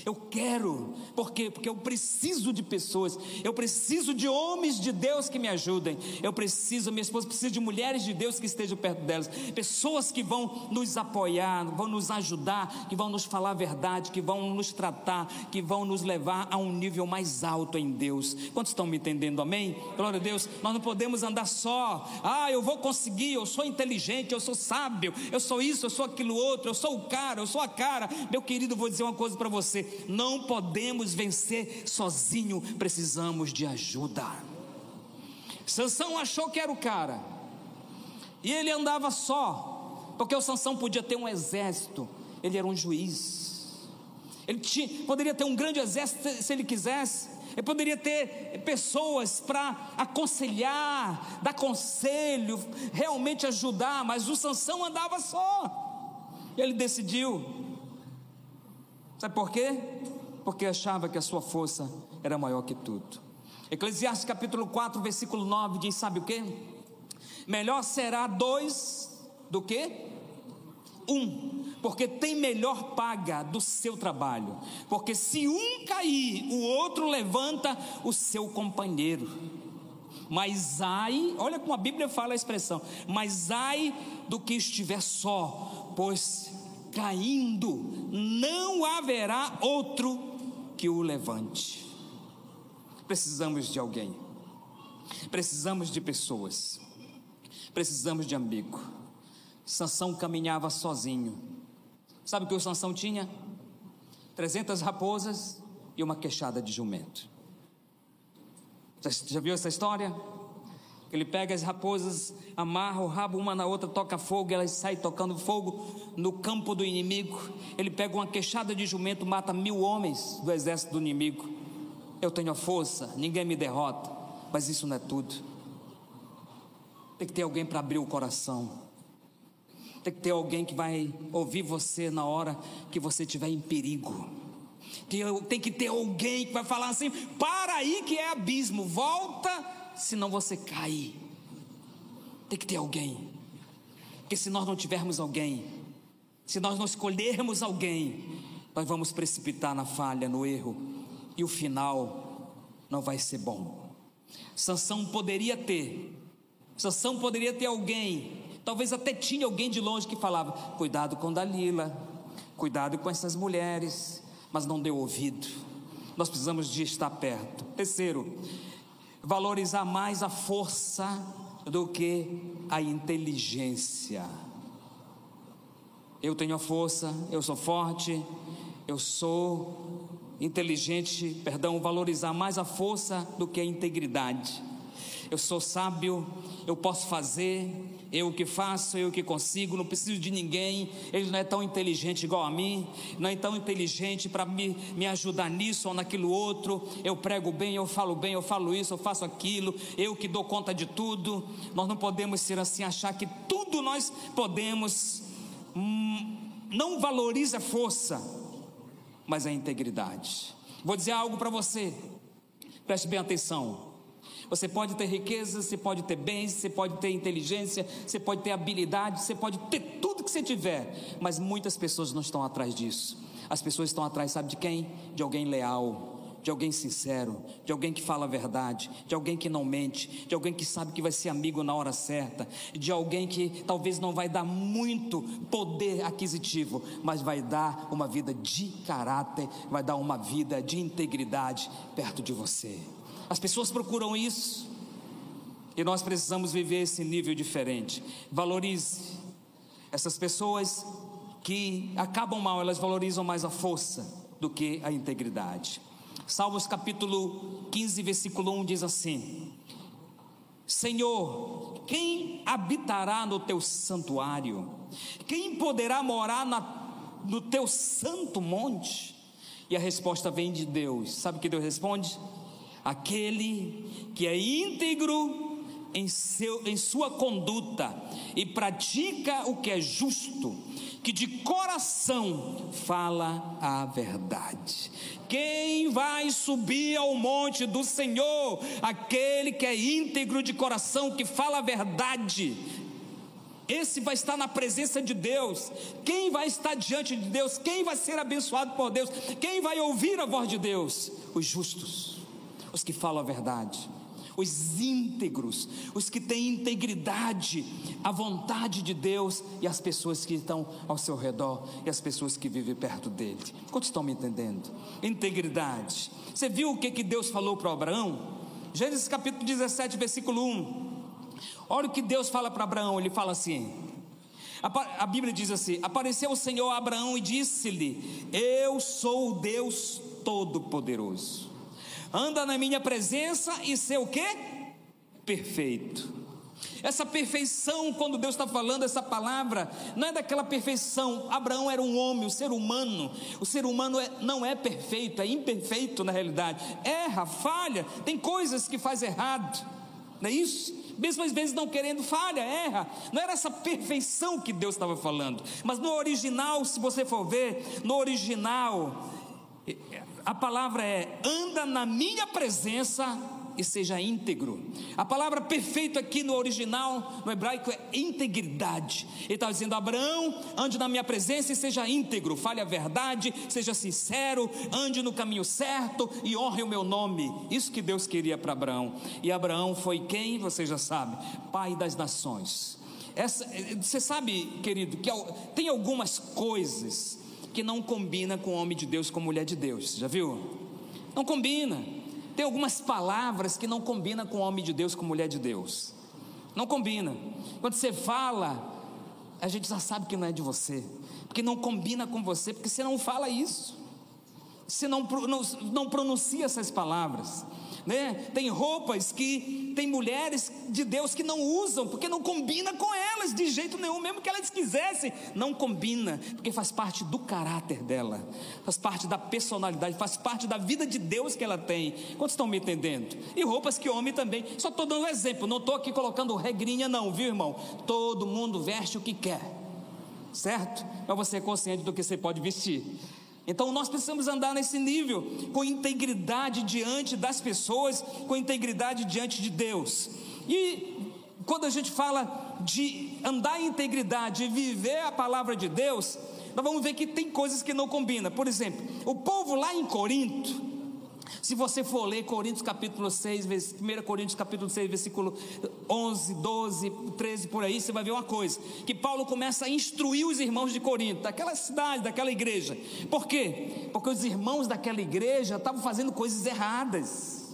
Eu quero, por quê? Porque eu preciso de pessoas, eu preciso de homens de Deus que me ajudem, eu preciso, minha esposa precisa de mulheres de Deus que estejam perto delas, pessoas que vão nos apoiar, vão nos ajudar, que vão nos falar a verdade, que vão nos tratar, que vão nos levar a um nível mais alto em Deus. Quantos estão me entendendo? Amém? Glória a Deus. Nós não podemos andar só. Ah, eu vou conseguir, eu sou inteligente, eu sou sábio, eu sou isso, eu sou aquilo outro, eu sou o cara, eu sou a cara. Meu querido, vou dizer uma coisa para você não podemos vencer sozinho, precisamos de ajuda. Sansão achou que era o cara, e ele andava só, porque o Sansão podia ter um exército, ele era um juiz. Ele tinha, poderia ter um grande exército se ele quisesse. Ele poderia ter pessoas para aconselhar, dar conselho, realmente ajudar, mas o Sansão andava só. Ele decidiu Sabe por quê? Porque achava que a sua força era maior que tudo. Eclesiastes capítulo 4, versículo 9 diz: Sabe o que? Melhor será dois do que um, porque tem melhor paga do seu trabalho. Porque se um cair, o outro levanta o seu companheiro. Mas ai, olha como a Bíblia fala a expressão: mas ai do que estiver só, pois caindo, não haverá outro que o levante. Precisamos de alguém, precisamos de pessoas, precisamos de amigo. Sansão caminhava sozinho. Sabe o que o Sansão tinha? 300 raposas e uma queixada de jumento. Já viu essa história? Ele pega as raposas, amarra o rabo uma na outra, toca fogo, elas saem tocando fogo no campo do inimigo. Ele pega uma queixada de jumento, mata mil homens do exército do inimigo. Eu tenho a força, ninguém me derrota, mas isso não é tudo. Tem que ter alguém para abrir o coração. Tem que ter alguém que vai ouvir você na hora que você estiver em perigo. Tem que ter alguém que vai falar assim: para aí que é abismo, volta senão você cai. Tem que ter alguém. Porque se nós não tivermos alguém, se nós não escolhermos alguém, nós vamos precipitar na falha, no erro, e o final não vai ser bom. Sansão poderia ter, Sansão poderia ter alguém, talvez até tinha alguém de longe que falava: cuidado com Dalila, cuidado com essas mulheres, mas não deu ouvido. Nós precisamos de estar perto. Terceiro, valorizar mais a força do que a inteligência. Eu tenho a força, eu sou forte, eu sou inteligente, perdão, valorizar mais a força do que a integridade. Eu sou sábio, eu posso fazer, eu que faço, eu que consigo, não preciso de ninguém. Ele não é tão inteligente igual a mim, não é tão inteligente para me, me ajudar nisso ou naquilo outro. Eu prego bem, eu falo bem, eu falo isso, eu faço aquilo, eu que dou conta de tudo. Nós não podemos ser assim, achar que tudo nós podemos. Hum, não valoriza a força, mas a integridade. Vou dizer algo para você. Preste bem atenção. Você pode ter riqueza, você pode ter bens, você pode ter inteligência, você pode ter habilidade, você pode ter tudo que você tiver, mas muitas pessoas não estão atrás disso. As pessoas estão atrás, sabe de quem? De alguém leal, de alguém sincero, de alguém que fala a verdade, de alguém que não mente, de alguém que sabe que vai ser amigo na hora certa, de alguém que talvez não vai dar muito poder aquisitivo, mas vai dar uma vida de caráter, vai dar uma vida de integridade perto de você. As pessoas procuram isso. E nós precisamos viver esse nível diferente. Valorize essas pessoas que acabam mal, elas valorizam mais a força do que a integridade. Salmos capítulo 15, versículo 1 diz assim: Senhor, quem habitará no teu santuário? Quem poderá morar na, no teu santo monte? E a resposta vem de Deus. Sabe o que Deus responde? Aquele que é íntegro em, seu, em sua conduta e pratica o que é justo, que de coração fala a verdade. Quem vai subir ao monte do Senhor? Aquele que é íntegro de coração, que fala a verdade. Esse vai estar na presença de Deus. Quem vai estar diante de Deus? Quem vai ser abençoado por Deus? Quem vai ouvir a voz de Deus? Os justos os que falam a verdade, os íntegros, os que têm integridade, a vontade de Deus e as pessoas que estão ao seu redor e as pessoas que vivem perto dele. Quantos estão me entendendo? Integridade. Você viu o que, que Deus falou para Abraão? Gênesis capítulo 17, versículo 1. Olha o que Deus fala para Abraão, ele fala assim: a Bíblia diz assim: Apareceu o Senhor a Abraão e disse-lhe: Eu sou o Deus Todo-Poderoso anda na minha presença e ser o que? Perfeito. Essa perfeição, quando Deus está falando essa palavra, não é daquela perfeição. Abraão era um homem, um ser humano. O ser humano é, não é perfeito, é imperfeito na realidade. Erra, falha, tem coisas que faz errado, não é isso? Mesmo às vezes não querendo, falha, erra. Não era essa perfeição que Deus estava falando. Mas no original, se você for ver, no original, a palavra é anda na minha presença e seja íntegro. A palavra perfeito aqui no original, no hebraico, é integridade. Ele está dizendo: Abraão, ande na minha presença e seja íntegro, fale a verdade, seja sincero, ande no caminho certo e honre o meu nome. Isso que Deus queria para Abraão. E Abraão foi quem? Você já sabe, pai das nações. Essa, você sabe, querido, que tem algumas coisas que não combina com homem de Deus com mulher de Deus. Já viu? Não combina. Tem algumas palavras que não combina com homem de Deus com mulher de Deus. Não combina. Quando você fala, a gente já sabe que não é de você, porque não combina com você, porque você não fala isso. Você não, não, não pronuncia essas palavras né? Tem roupas que tem mulheres de Deus que não usam, porque não combina com elas de jeito nenhum, mesmo que elas quisessem, não combina, porque faz parte do caráter dela, faz parte da personalidade, faz parte da vida de Deus que ela tem. Quantos estão me entendendo? E roupas que homem também. Só estou dando um exemplo, não estou aqui colocando regrinha, não, viu, irmão? Todo mundo veste o que quer, certo? Mas você é consciente do que você pode vestir. Então nós precisamos andar nesse nível, com integridade diante das pessoas, com integridade diante de Deus. E quando a gente fala de andar em integridade e viver a palavra de Deus, nós vamos ver que tem coisas que não combinam. Por exemplo, o povo lá em Corinto, se você for ler Coríntios capítulo 6, 1 Coríntios capítulo 6, versículo 11, 12, 13, por aí, você vai ver uma coisa, que Paulo começa a instruir os irmãos de Corinto, daquela cidade, daquela igreja. Por quê? Porque os irmãos daquela igreja estavam fazendo coisas erradas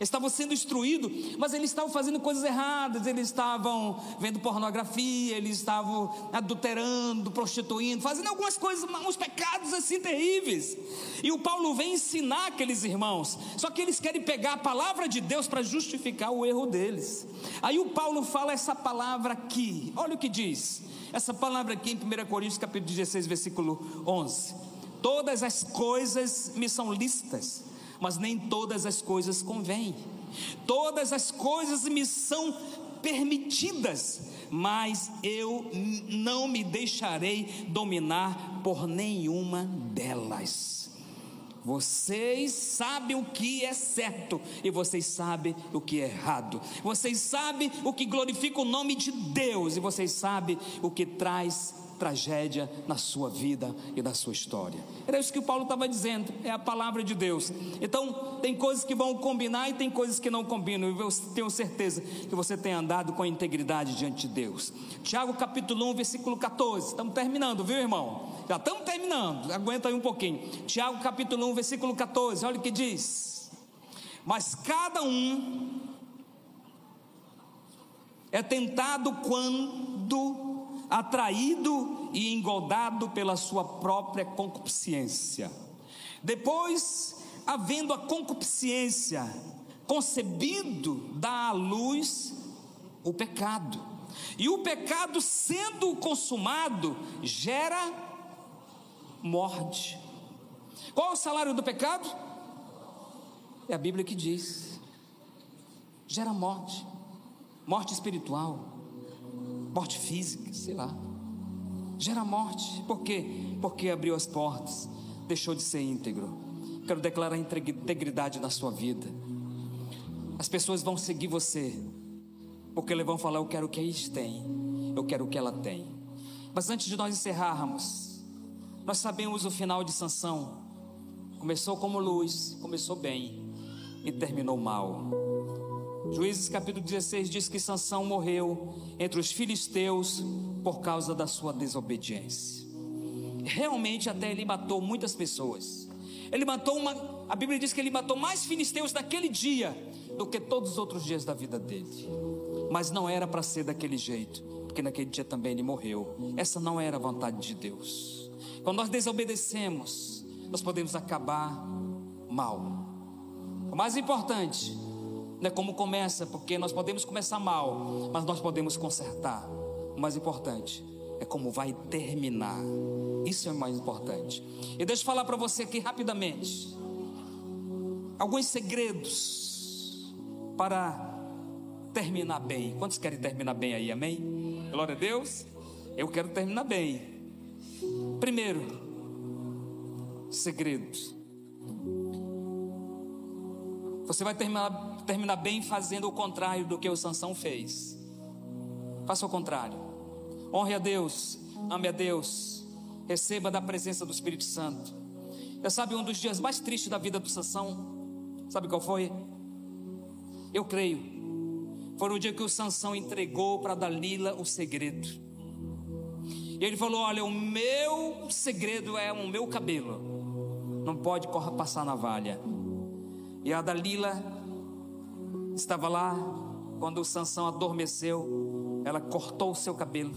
estavam sendo instruídos, mas eles estavam fazendo coisas erradas, eles estavam vendo pornografia, eles estavam adulterando, prostituindo, fazendo algumas coisas, uns pecados assim terríveis. E o Paulo vem ensinar aqueles irmãos, só que eles querem pegar a palavra de Deus para justificar o erro deles. Aí o Paulo fala essa palavra aqui, olha o que diz, essa palavra aqui em 1 Coríntios capítulo 16, versículo 11. Todas as coisas me são listas mas nem todas as coisas convêm. Todas as coisas me são permitidas, mas eu não me deixarei dominar por nenhuma delas. Vocês sabem o que é certo e vocês sabem o que é errado. Vocês sabem o que glorifica o nome de Deus e vocês sabem o que traz tragédia na sua vida e na sua história. Era isso que Paulo estava dizendo, é a palavra de Deus. Então, tem coisas que vão combinar e tem coisas que não combinam. E eu tenho certeza que você tem andado com integridade diante de Deus. Tiago capítulo 1, versículo 14. Estamos terminando, viu, irmão? Já estamos terminando. Aguenta aí um pouquinho. Tiago capítulo 1, versículo 14. Olha o que diz. Mas cada um é tentado quando atraído e engodado pela sua própria concupiscência. Depois, havendo a concupiscência concebido, dá à luz o pecado. E o pecado, sendo consumado, gera morte. Qual é o salário do pecado? É a Bíblia que diz: gera morte, morte espiritual morte física, sei lá. Gera morte. Por quê? Porque abriu as portas, deixou de ser íntegro. Quero declarar integridade na sua vida. As pessoas vão seguir você, porque eles vão falar: Eu quero o que eles têm, eu quero o que ela tem. Mas antes de nós encerrarmos, nós sabemos o final de Sansão. Começou como luz, começou bem e terminou mal. Juízes capítulo 16 diz que Sansão morreu entre os filisteus por causa da sua desobediência. Realmente até ele matou muitas pessoas. Ele matou uma, a Bíblia diz que ele matou mais filisteus naquele dia do que todos os outros dias da vida dele. Mas não era para ser daquele jeito, porque naquele dia também ele morreu. Essa não era a vontade de Deus. Quando nós desobedecemos, nós podemos acabar mal. O mais importante não é como começa, porque nós podemos começar mal, mas nós podemos consertar. O mais importante é como vai terminar. Isso é o mais importante. E deixa eu falar para você aqui rapidamente. Alguns segredos para terminar bem. Quantos querem terminar bem aí? Amém? Glória a Deus. Eu quero terminar bem. Primeiro, segredos. Você vai terminar terminar bem fazendo o contrário do que o Sansão fez. Faça o contrário. Honre a Deus, ame a Deus, receba da presença do Espírito Santo. Eu sabe um dos dias mais tristes da vida do Sansão? Sabe qual foi? Eu creio. Foi o dia que o Sansão entregou para Dalila o segredo. E ele falou: Olha, o meu segredo é o meu cabelo. Não pode passar navalha. E a Dalila estava lá quando Sansão adormeceu, ela cortou o seu cabelo.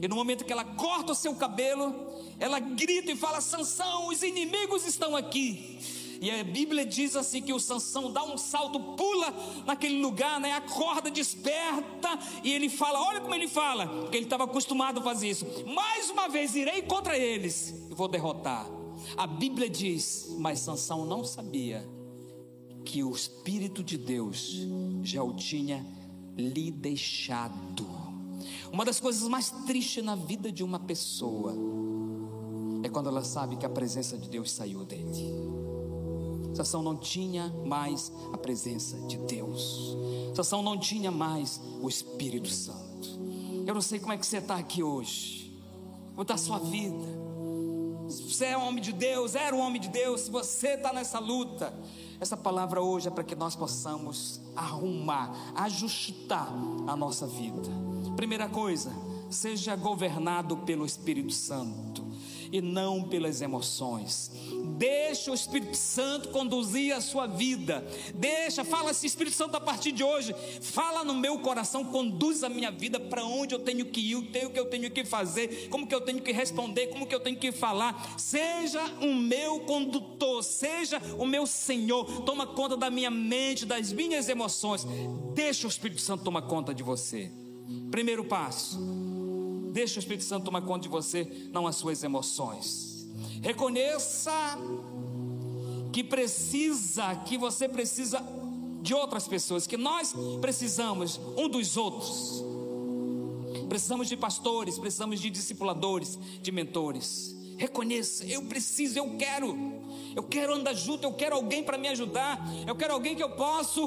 E no momento que ela corta o seu cabelo, ela grita e fala: Sansão, os inimigos estão aqui. E a Bíblia diz assim que o Sansão dá um salto, pula naquele lugar, né? Acorda, desperta e ele fala, olha como ele fala, porque ele estava acostumado a fazer isso. Mais uma vez irei contra eles e vou derrotar. A Bíblia diz, mas Sansão não sabia que o Espírito de Deus já o tinha lhe deixado. Uma das coisas mais tristes na vida de uma pessoa é quando ela sabe que a presença de Deus saiu dele. Sansão não tinha mais a presença de Deus. Sansão não tinha mais o Espírito Santo. Eu não sei como é que você está aqui hoje. Como está a sua vida? Você é um homem de Deus, era um homem de Deus. Se você está nessa luta, essa palavra hoje é para que nós possamos arrumar, ajustar a nossa vida. Primeira coisa, seja governado pelo Espírito Santo e não pelas emoções. Deixa o Espírito Santo conduzir a sua vida. Deixa, fala assim, Espírito Santo, a partir de hoje, fala no meu coração, conduz a minha vida para onde eu tenho que ir, o que eu tenho que fazer, como que eu tenho que responder, como que eu tenho que falar. Seja o meu condutor, seja o meu Senhor. Toma conta da minha mente, das minhas emoções. Deixa o Espírito Santo tomar conta de você. Primeiro passo. Deixa o Espírito Santo tomar conta de você, não as suas emoções. Reconheça que precisa, que você precisa de outras pessoas, que nós precisamos um dos outros. Precisamos de pastores, precisamos de discipuladores, de mentores. Reconheça, eu preciso, eu quero. Eu quero andar junto, eu quero alguém para me ajudar. Eu quero alguém que eu possa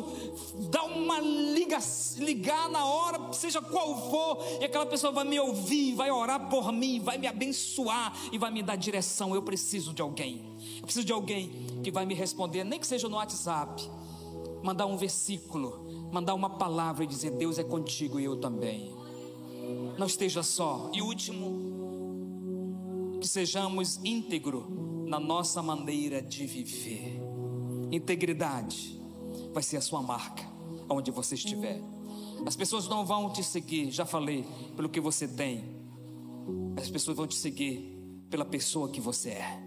dar uma liga, ligar na hora, seja qual for, e aquela pessoa vai me ouvir, vai orar por mim, vai me abençoar e vai me dar direção. Eu preciso de alguém. Eu preciso de alguém que vai me responder, nem que seja no WhatsApp, mandar um versículo, mandar uma palavra e dizer: Deus é contigo e eu também. Não esteja só. E último, que sejamos íntegro na nossa maneira de viver. Integridade vai ser a sua marca, onde você estiver. As pessoas não vão te seguir, já falei, pelo que você tem. As pessoas vão te seguir pela pessoa que você é.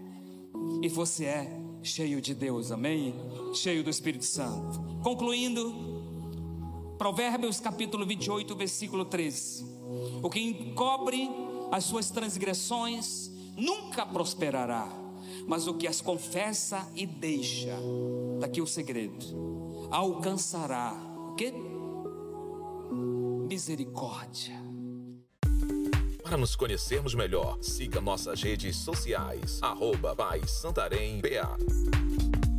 E você é cheio de Deus, amém? Cheio do Espírito Santo. Concluindo, Provérbios capítulo 28, versículo 13. O que encobre as suas transgressões nunca prosperará mas o que as confessa e deixa, daqui o segredo, alcançará o que? Misericórdia. Para nos conhecermos melhor, siga nossas redes sociais, arroba Pai Santarém BA.